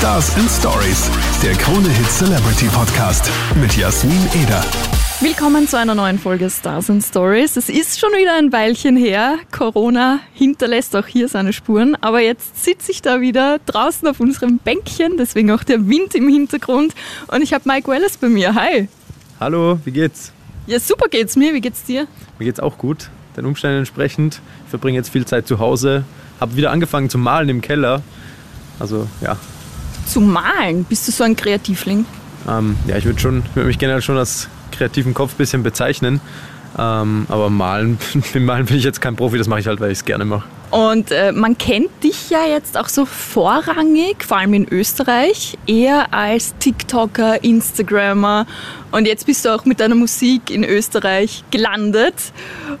Stars and Stories, der Krone Hit Celebrity Podcast mit Jasmin Eder. Willkommen zu einer neuen Folge Stars and Stories. Es ist schon wieder ein Weilchen her. Corona hinterlässt auch hier seine Spuren. Aber jetzt sitze ich da wieder draußen auf unserem Bänkchen, deswegen auch der Wind im Hintergrund. Und ich habe Mike Wallace bei mir. Hi. Hallo, wie geht's? Ja, super geht's mir. Wie geht's dir? Mir geht's auch gut, den Umständen entsprechend. Ich verbringe jetzt viel Zeit zu Hause, habe wieder angefangen zu malen im Keller. Also ja. Zu malen? Bist du so ein Kreativling? Ähm, ja, ich würde schon, mich generell schon als kreativen Kopf ein bisschen bezeichnen. Ähm, aber malen, beim Malen bin ich jetzt kein Profi, das mache ich halt, weil ich es gerne mache. Und äh, man kennt dich ja jetzt auch so vorrangig, vor allem in Österreich, eher als TikToker, Instagrammer. Und jetzt bist du auch mit deiner Musik in Österreich gelandet.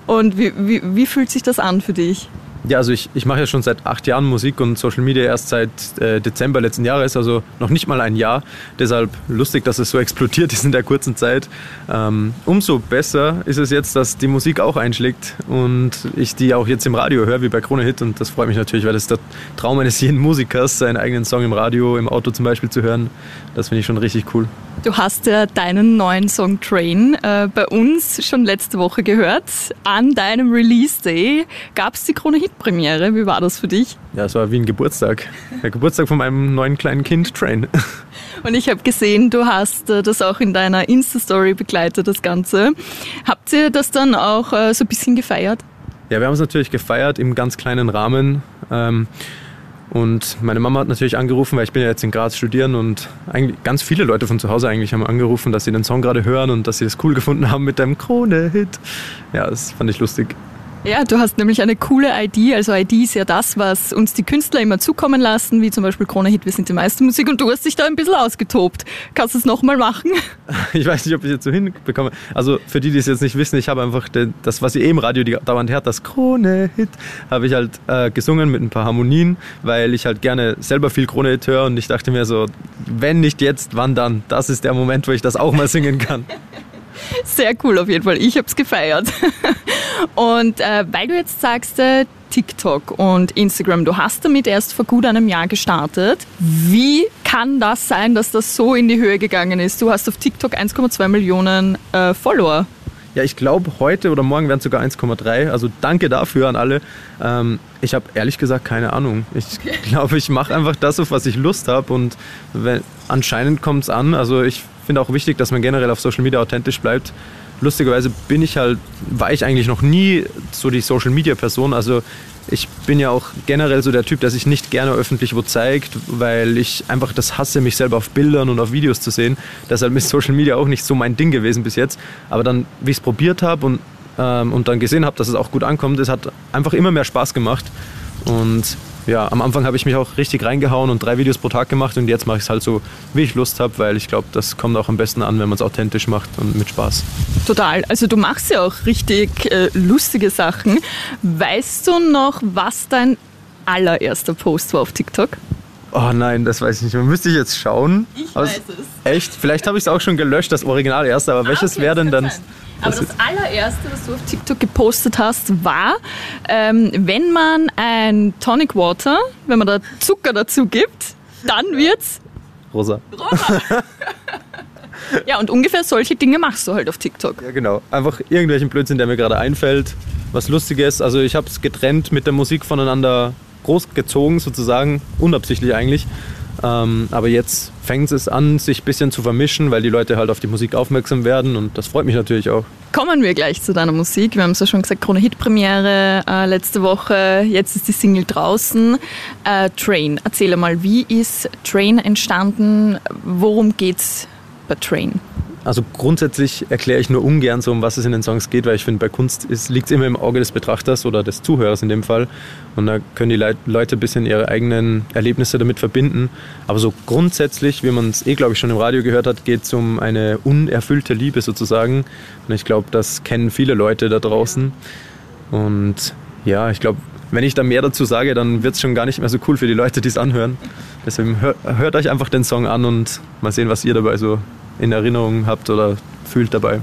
Und wie, wie, wie fühlt sich das an für dich? Ja, also ich, ich mache ja schon seit acht Jahren Musik und Social Media erst seit äh, Dezember letzten Jahres, also noch nicht mal ein Jahr. Deshalb lustig, dass es so explodiert ist in der kurzen Zeit. Ähm, umso besser ist es jetzt, dass die Musik auch einschlägt und ich die auch jetzt im Radio höre, wie bei Krone Hit. Und das freut mich natürlich, weil das ist der Traum eines jeden Musikers, seinen eigenen Song im Radio, im Auto zum Beispiel zu hören. Das finde ich schon richtig cool. Du hast ja deinen neuen Song Train äh, bei uns schon letzte Woche gehört. An deinem Release Day gab es die Krone Hit Premiere. Wie war das für dich? Ja, es war wie ein Geburtstag. Der Geburtstag von meinem neuen kleinen Kind Train. Und ich habe gesehen, du hast äh, das auch in deiner Insta-Story begleitet, das Ganze. Habt ihr das dann auch äh, so ein bisschen gefeiert? Ja, wir haben es natürlich gefeiert im ganz kleinen Rahmen. Ähm, und meine Mama hat natürlich angerufen, weil ich bin ja jetzt in Graz studieren und eigentlich ganz viele Leute von zu Hause eigentlich haben angerufen, dass sie den Song gerade hören und dass sie das cool gefunden haben mit deinem Krone-Hit. Ja, das fand ich lustig. Ja, du hast nämlich eine coole ID. Also ID ist ja das, was uns die Künstler immer zukommen lassen, wie zum Beispiel Krone Hit, wir sind die meiste Musik und du hast dich da ein bisschen ausgetobt. Kannst du es nochmal machen? Ich weiß nicht, ob ich es jetzt so hinbekomme. Also für die, die es jetzt nicht wissen, ich habe einfach das, was ihr eh im Radio dauernd hört, das Krone Hit, habe ich halt äh, gesungen mit ein paar Harmonien, weil ich halt gerne selber viel Krone Hit höre und ich dachte mir so, wenn nicht jetzt, wann dann? Das ist der Moment, wo ich das auch mal singen kann. Sehr cool auf jeden Fall. Ich habe es gefeiert. Und äh, weil du jetzt sagst, äh, TikTok und Instagram, du hast damit erst vor gut einem Jahr gestartet. Wie kann das sein, dass das so in die Höhe gegangen ist? Du hast auf TikTok 1,2 Millionen äh, Follower. Ja, ich glaube, heute oder morgen werden es sogar 1,3. Also danke dafür an alle. Ähm, ich habe ehrlich gesagt keine Ahnung. Ich okay. glaube, ich mache einfach das, auf was ich Lust habe. Und wenn, anscheinend kommt es an. Also ich finde auch wichtig, dass man generell auf Social Media authentisch bleibt lustigerweise bin ich halt, war ich eigentlich noch nie so die Social Media Person. Also ich bin ja auch generell so der Typ, der sich nicht gerne öffentlich wo zeigt, weil ich einfach das hasse, mich selber auf Bildern und auf Videos zu sehen. Deshalb ist Social Media auch nicht so mein Ding gewesen bis jetzt. Aber dann, wie ich es probiert habe und, ähm, und dann gesehen habe, dass es auch gut ankommt, es hat einfach immer mehr Spaß gemacht. Und ja, am Anfang habe ich mich auch richtig reingehauen und drei Videos pro Tag gemacht und jetzt mache ich es halt so, wie ich Lust habe, weil ich glaube, das kommt auch am besten an, wenn man es authentisch macht und mit Spaß. Total. Also du machst ja auch richtig äh, lustige Sachen. Weißt du noch, was dein allererster Post war auf TikTok? Oh nein, das weiß ich nicht. Man müsste ich jetzt schauen. Ich weiß es. Echt? Vielleicht habe ich es auch schon gelöscht, das Original erste, aber ah, welches okay, wäre denn dann? Sein. Aber das allererste, was du auf TikTok gepostet hast, war, ähm, wenn man ein Tonic Water, wenn man da Zucker dazu gibt, dann wird's rosa. Rosa. ja, und ungefähr solche Dinge machst du halt auf TikTok. Ja, genau. Einfach irgendwelchen Blödsinn, der mir gerade einfällt. Was Lustiges. Also ich habe es getrennt mit der Musik voneinander großgezogen, sozusagen, unabsichtlich eigentlich. Ähm, aber jetzt fängt es an, sich ein bisschen zu vermischen, weil die Leute halt auf die Musik aufmerksam werden und das freut mich natürlich auch. Kommen wir gleich zu deiner Musik. Wir haben es ja schon gesagt, Krone Hit Premiere äh, letzte Woche. Jetzt ist die Single draußen. Äh, Train, erzähle mal, wie ist Train entstanden? Worum geht's bei Train? Also grundsätzlich erkläre ich nur ungern so, um was es in den Songs geht, weil ich finde, bei Kunst liegt es immer im Auge des Betrachters oder des Zuhörers in dem Fall. Und da können die Leute ein bisschen ihre eigenen Erlebnisse damit verbinden. Aber so grundsätzlich, wie man es eh, glaube ich, schon im Radio gehört hat, geht es um eine unerfüllte Liebe sozusagen. Und ich glaube, das kennen viele Leute da draußen. Und ja, ich glaube, wenn ich da mehr dazu sage, dann wird es schon gar nicht mehr so cool für die Leute, die es anhören. Deswegen hört, hört euch einfach den Song an und mal sehen, was ihr dabei so in Erinnerung habt oder fühlt dabei.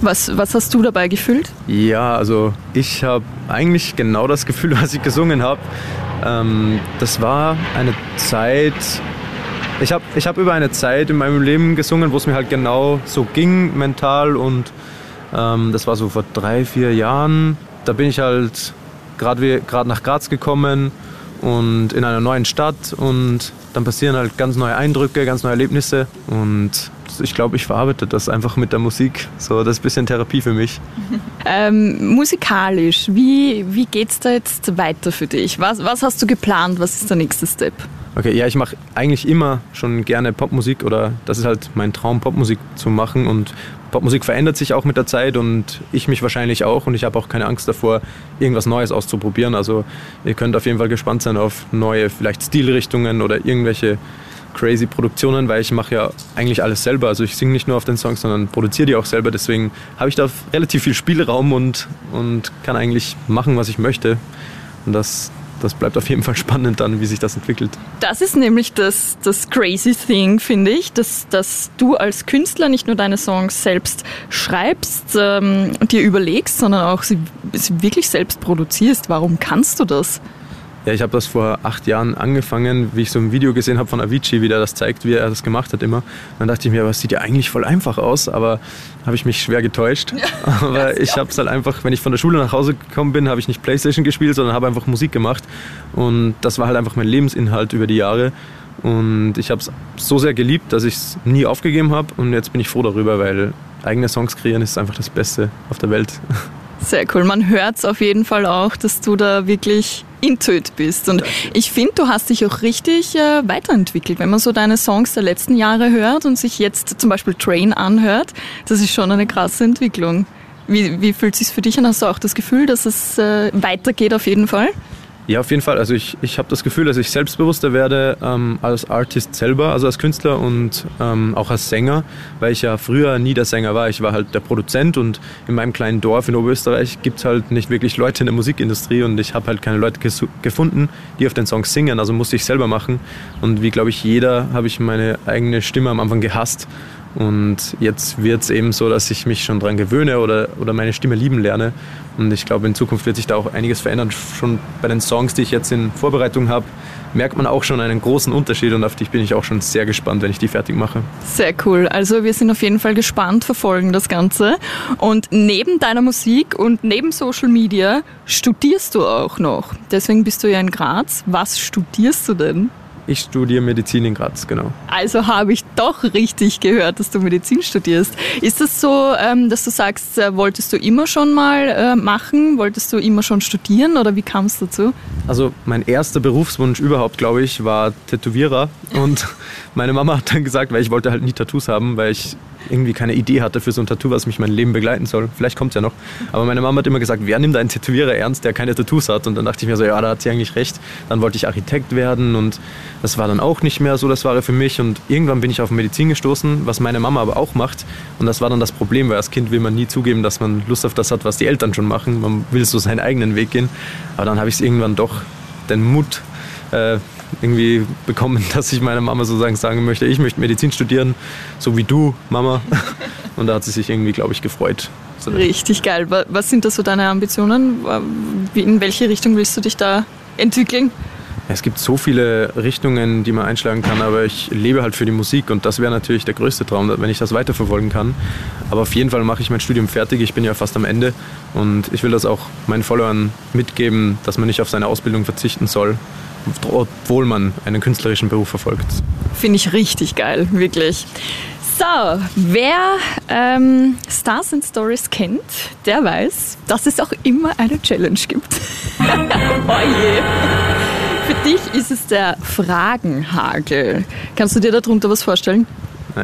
Was, was hast du dabei gefühlt? Ja, also ich habe eigentlich genau das Gefühl, was ich gesungen habe. Ähm, das war eine Zeit, Ich habe ich hab über eine Zeit in meinem Leben gesungen, wo es mir halt genau so ging, mental. Und ähm, das war so vor drei, vier Jahren. Da bin ich halt gerade nach Graz gekommen und in einer neuen Stadt. Und dann passieren halt ganz neue Eindrücke, ganz neue Erlebnisse. Und ich glaube, ich verarbeite das einfach mit der Musik. So, das ist ein bisschen Therapie für mich. Ähm, musikalisch, wie, wie geht es da jetzt weiter für dich? Was, was hast du geplant? Was ist der nächste Step? Okay, ja, ich mache eigentlich immer schon gerne Popmusik oder das ist halt mein Traum, Popmusik zu machen. Und Popmusik verändert sich auch mit der Zeit und ich mich wahrscheinlich auch. Und ich habe auch keine Angst davor, irgendwas Neues auszuprobieren. Also ihr könnt auf jeden Fall gespannt sein auf neue, vielleicht Stilrichtungen oder irgendwelche crazy Produktionen, weil ich mache ja eigentlich alles selber. Also ich singe nicht nur auf den Songs, sondern produziere die auch selber. Deswegen habe ich da relativ viel Spielraum und, und kann eigentlich machen, was ich möchte. Und das, das bleibt auf jeden Fall spannend dann, wie sich das entwickelt. Das ist nämlich das, das crazy thing, finde ich, dass, dass du als Künstler nicht nur deine Songs selbst schreibst ähm, und dir überlegst, sondern auch sie, sie wirklich selbst produzierst. Warum kannst du das? Ja, ich habe das vor acht Jahren angefangen, wie ich so ein Video gesehen habe von Avicii, wie der das zeigt, wie er das gemacht hat immer. dann dachte ich mir, was sieht ja eigentlich voll einfach aus, aber habe ich mich schwer getäuscht. Ja, aber ich habe es halt einfach, wenn ich von der Schule nach Hause gekommen bin, habe ich nicht Playstation gespielt, sondern habe einfach Musik gemacht. Und das war halt einfach mein Lebensinhalt über die Jahre. Und ich habe es so sehr geliebt, dass ich es nie aufgegeben habe. Und jetzt bin ich froh darüber, weil eigene Songs kreieren ist einfach das Beste auf der Welt. Sehr cool. Man hört es auf jeden Fall auch, dass du da wirklich intuit bist. Und ich finde, du hast dich auch richtig äh, weiterentwickelt. Wenn man so deine Songs der letzten Jahre hört und sich jetzt zum Beispiel Train anhört, das ist schon eine krasse Entwicklung. Wie, wie fühlt es sich für dich an? Hast du auch das Gefühl, dass es äh, weitergeht auf jeden Fall? Ja, auf jeden Fall. Also ich, ich habe das Gefühl, dass ich selbstbewusster werde ähm, als Artist selber, also als Künstler und ähm, auch als Sänger, weil ich ja früher nie der Sänger war. Ich war halt der Produzent und in meinem kleinen Dorf in Oberösterreich gibt es halt nicht wirklich Leute in der Musikindustrie und ich habe halt keine Leute gefunden, die auf den Songs singen. Also musste ich selber machen. Und wie, glaube ich, jeder habe ich meine eigene Stimme am Anfang gehasst und jetzt wird es eben so, dass ich mich schon daran gewöhne oder, oder meine Stimme lieben lerne. Und ich glaube, in Zukunft wird sich da auch einiges verändern. Schon bei den Songs, die ich jetzt in Vorbereitung habe, merkt man auch schon einen großen Unterschied und auf dich bin ich auch schon sehr gespannt, wenn ich die fertig mache. Sehr cool. Also wir sind auf jeden Fall gespannt, verfolgen das Ganze. Und neben deiner Musik und neben Social Media studierst du auch noch. Deswegen bist du ja in Graz. Was studierst du denn? Ich studiere Medizin in Graz, genau. Also habe ich doch richtig gehört, dass du Medizin studierst. Ist das so, ähm, dass du sagst, äh, wolltest du immer schon mal äh, machen? Wolltest du immer schon studieren oder wie kam es dazu? Also mein erster Berufswunsch überhaupt, glaube ich, war Tätowierer. Und meine Mama hat dann gesagt, weil ich wollte halt nie Tattoos haben, weil ich irgendwie keine Idee hatte für so ein Tattoo, was mich mein Leben begleiten soll. Vielleicht kommt es ja noch. Aber meine Mama hat immer gesagt, wer nimmt einen Tätowierer ernst, der keine Tattoos hat? Und dann dachte ich mir so, ja, da hat sie eigentlich recht. Dann wollte ich Architekt werden und das war dann auch nicht mehr so das Wahre für mich. Und irgendwann bin ich auf Medizin gestoßen, was meine Mama aber auch macht. Und das war dann das Problem, weil als Kind will man nie zugeben, dass man Lust auf das hat, was die Eltern schon machen. Man will so seinen eigenen Weg gehen. Aber dann habe ich es irgendwann doch den Mut äh, irgendwie bekommen, dass ich meiner Mama sozusagen sagen möchte, ich möchte Medizin studieren, so wie du, Mama. Und da hat sie sich irgendwie, glaube ich, gefreut. Richtig geil. Was sind da so deine Ambitionen? In welche Richtung willst du dich da entwickeln? Es gibt so viele Richtungen, die man einschlagen kann, aber ich lebe halt für die Musik und das wäre natürlich der größte Traum, wenn ich das weiterverfolgen kann. Aber auf jeden Fall mache ich mein Studium fertig, ich bin ja fast am Ende und ich will das auch meinen Followern mitgeben, dass man nicht auf seine Ausbildung verzichten soll, obwohl man einen künstlerischen Beruf verfolgt. Finde ich richtig geil, wirklich. So, wer ähm, Stars and Stories kennt, der weiß, dass es auch immer eine Challenge gibt. oh je. Für dich ist es der Fragenhagel. Kannst du dir darunter was vorstellen?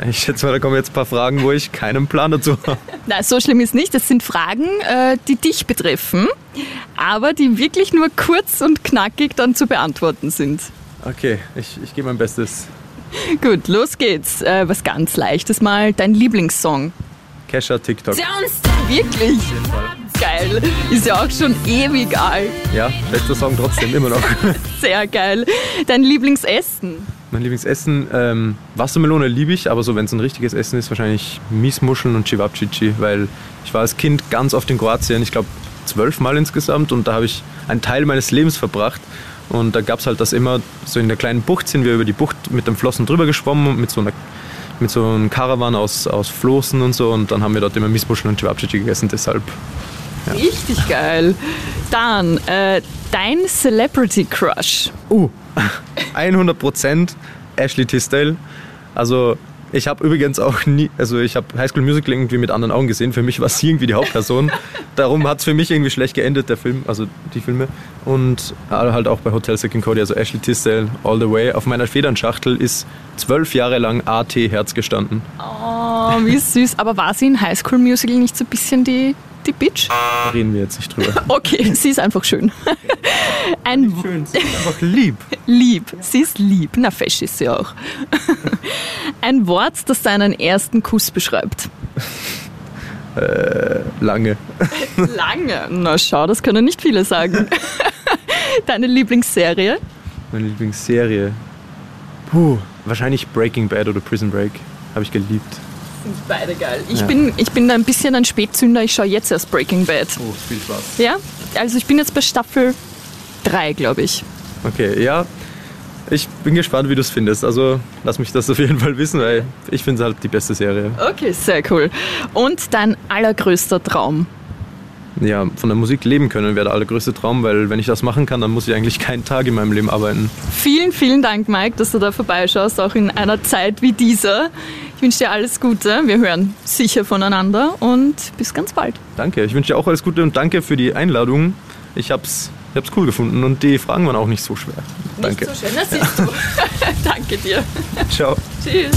Ich schätze mal, da kommen jetzt ein paar Fragen, wo ich keinen Plan dazu habe. Nein, so schlimm ist nicht. Das sind Fragen, äh, die dich betreffen, aber die wirklich nur kurz und knackig dann zu beantworten sind. Okay, ich, ich gebe mein Bestes. Gut, los geht's. Äh, was ganz Leichtes mal. Dein Lieblingssong? Kesha TikTok. Wirklich? Geil. Ist ja auch schon ewig alt. Ja, bester Song trotzdem, immer noch. Sehr geil. Dein Lieblingsessen? Mein Lieblingsessen, ähm, Wassermelone liebe ich, aber so wenn es ein richtiges Essen ist, wahrscheinlich Miesmuscheln und Cevapcici, weil ich war als Kind ganz oft in Kroatien, ich glaube zwölfmal insgesamt und da habe ich einen Teil meines Lebens verbracht Und da gab es halt das immer, so in der kleinen Bucht sind wir über die Bucht mit den Flossen drüber geschwommen, mit so einer mit so einem Caravan aus, aus Floßen und so. Und dann haben wir dort immer Missbuschen und Cevapcici gegessen, deshalb. Ja. Richtig geil. Dann, äh, dein Celebrity Crush. Uh, 100% Ashley Tisdale. Also ich habe übrigens auch nie, also ich habe High School Musical irgendwie mit anderen Augen gesehen. Für mich war sie irgendwie die Hauptperson. Darum hat es für mich irgendwie schlecht geendet, der Film, also die Filme. Und halt auch bei Hotel Second Cody, also Ashley Tisdale, All the Way. Auf meiner Federnschachtel ist zwölf Jahre lang AT Herz gestanden. Oh, wie süß. Aber war sie in High School Musical nicht so ein bisschen die die Bitch? Da reden wir jetzt nicht drüber. Okay, sie ist einfach schön. Ein schön, sie ist einfach lieb. Lieb, sie ist lieb. Na, fesch ist sie auch. Ein Wort, das deinen ersten Kuss beschreibt. Äh, lange. Lange? Na schau, das können nicht viele sagen. Deine Lieblingsserie? Meine Lieblingsserie? Puh, wahrscheinlich Breaking Bad oder Prison Break. Habe ich geliebt. Sind beide geil. Ich, ja. bin, ich bin ein bisschen ein Spätzünder. Ich schaue jetzt erst Breaking Bad. Oh, viel Spaß. Ja, also ich bin jetzt bei Staffel 3, glaube ich. Okay, ja. Ich bin gespannt, wie du es findest. Also lass mich das auf jeden Fall wissen, weil ich finde es halt die beste Serie. Okay, sehr cool. Und dein allergrößter Traum? Ja, von der Musik leben können wäre der allergrößte Traum, weil wenn ich das machen kann, dann muss ich eigentlich keinen Tag in meinem Leben arbeiten. Vielen, vielen Dank, Mike, dass du da vorbeischaust, auch in einer Zeit wie dieser. Ich wünsche dir alles Gute. Wir hören sicher voneinander und bis ganz bald. Danke, ich wünsche dir auch alles Gute und danke für die Einladung. Ich hab's, ich hab's cool gefunden und die Fragen waren auch nicht so schwer. Danke. Nicht so schön, das siehst du. danke dir. Ciao. Tschüss.